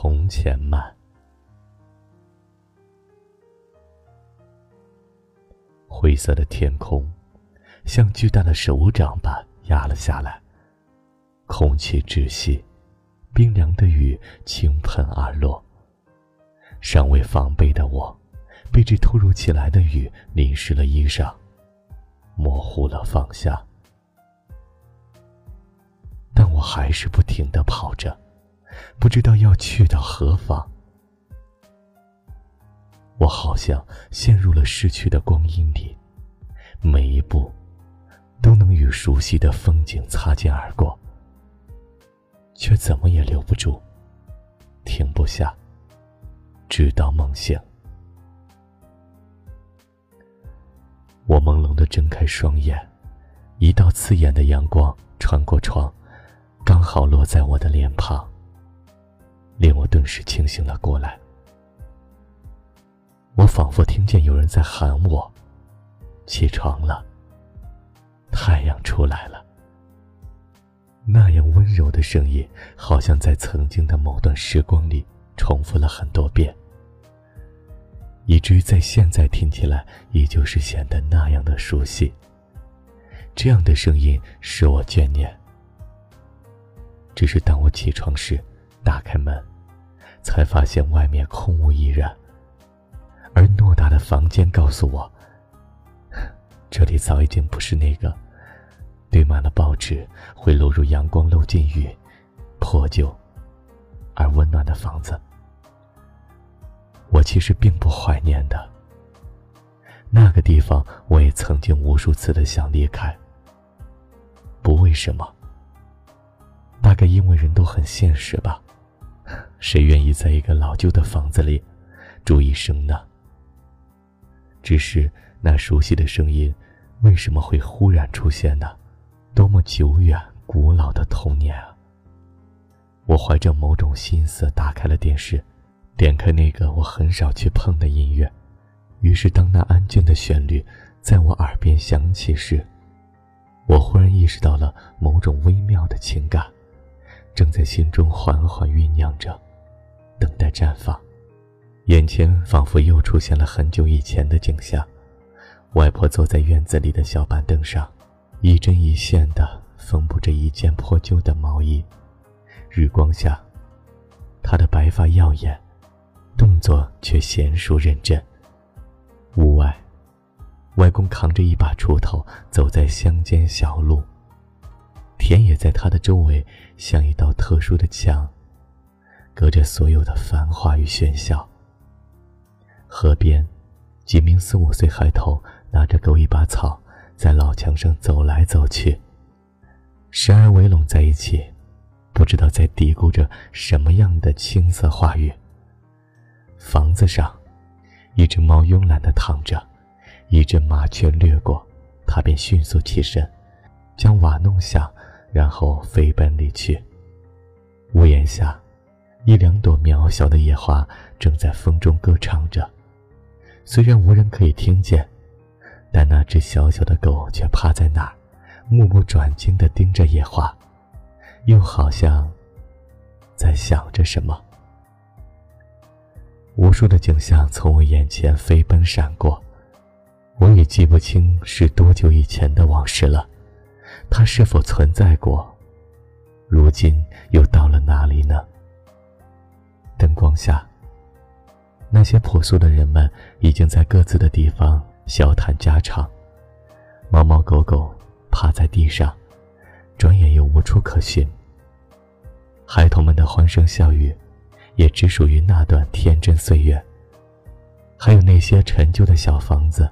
从前慢。灰色的天空，像巨大的手掌般压了下来。空气窒息，冰凉的雨倾盆而落。尚未防备的我，被这突如其来的雨淋湿了衣裳，模糊了方向。但我还是不停的跑着，不知道要去到何方。我好像陷入了逝去的光阴里，每一步都能与熟悉的风景擦肩而过，却怎么也留不住，停不下，直到梦醒。我朦胧的睁开双眼，一道刺眼的阳光穿过窗，刚好落在我的脸庞，令我顿时清醒了过来。我仿佛听见有人在喊我：“起床了，太阳出来了。”那样温柔的声音，好像在曾经的某段时光里重复了很多遍，以至于在现在听起来，依旧是显得那样的熟悉。这样的声音使我眷念。只是当我起床时，打开门，才发现外面空无一人。而偌大的房间告诉我，这里早已经不是那个堆满了报纸、会落入阳光、漏进雨、破旧而温暖的房子。我其实并不怀念的。那个地方，我也曾经无数次的想离开。不为什么，大概因为人都很现实吧。谁愿意在一个老旧的房子里住一生呢？只是那熟悉的声音，为什么会忽然出现呢？多么久远、古老的童年啊！我怀着某种心思打开了电视，点开那个我很少去碰的音乐。于是，当那安静的旋律在我耳边响起时，我忽然意识到了某种微妙的情感，正在心中缓缓酝酿着，等待绽放。眼前仿佛又出现了很久以前的景象，外婆坐在院子里的小板凳上，一针一线的缝补着一件破旧的毛衣。日光下，她的白发耀眼，动作却娴熟认真。屋外，外公扛着一把锄头走在乡间小路，田野在他的周围像一道特殊的墙，隔着所有的繁华与喧嚣。河边，几名四五岁孩童拿着狗一把草，在老墙上走来走去，时而围拢在一起，不知道在嘀咕着什么样的青涩话语。房子上，一只猫慵懒地躺着，一只麻雀掠过，它便迅速起身，将瓦弄响，然后飞奔离去。屋檐下，一两朵渺小的野花正在风中歌唱着。虽然无人可以听见，但那只小小的狗却趴在那儿，目不转睛地盯着野花，又好像在想着什么。无数的景象从我眼前飞奔闪过，我也记不清是多久以前的往事了。它是否存在过？如今又到了哪里呢？灯光下。那些朴素的人们已经在各自的地方笑谈家常，猫猫狗狗趴在地上，转眼又无处可寻。孩童们的欢声笑语，也只属于那段天真岁月。还有那些陈旧的小房子，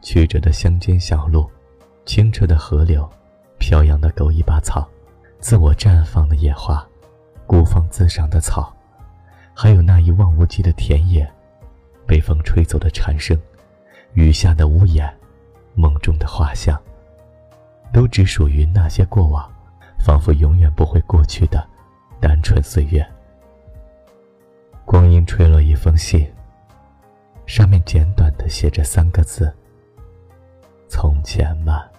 曲折的乡间小路，清澈的河流，飘扬的狗尾巴草，自我绽放的野花，孤芳自赏的草。还有那一望无际的田野，被风吹走的蝉声，雨下的屋檐，梦中的画像，都只属于那些过往，仿佛永远不会过去的单纯岁月。光阴吹落一封信，上面简短的写着三个字：从前慢。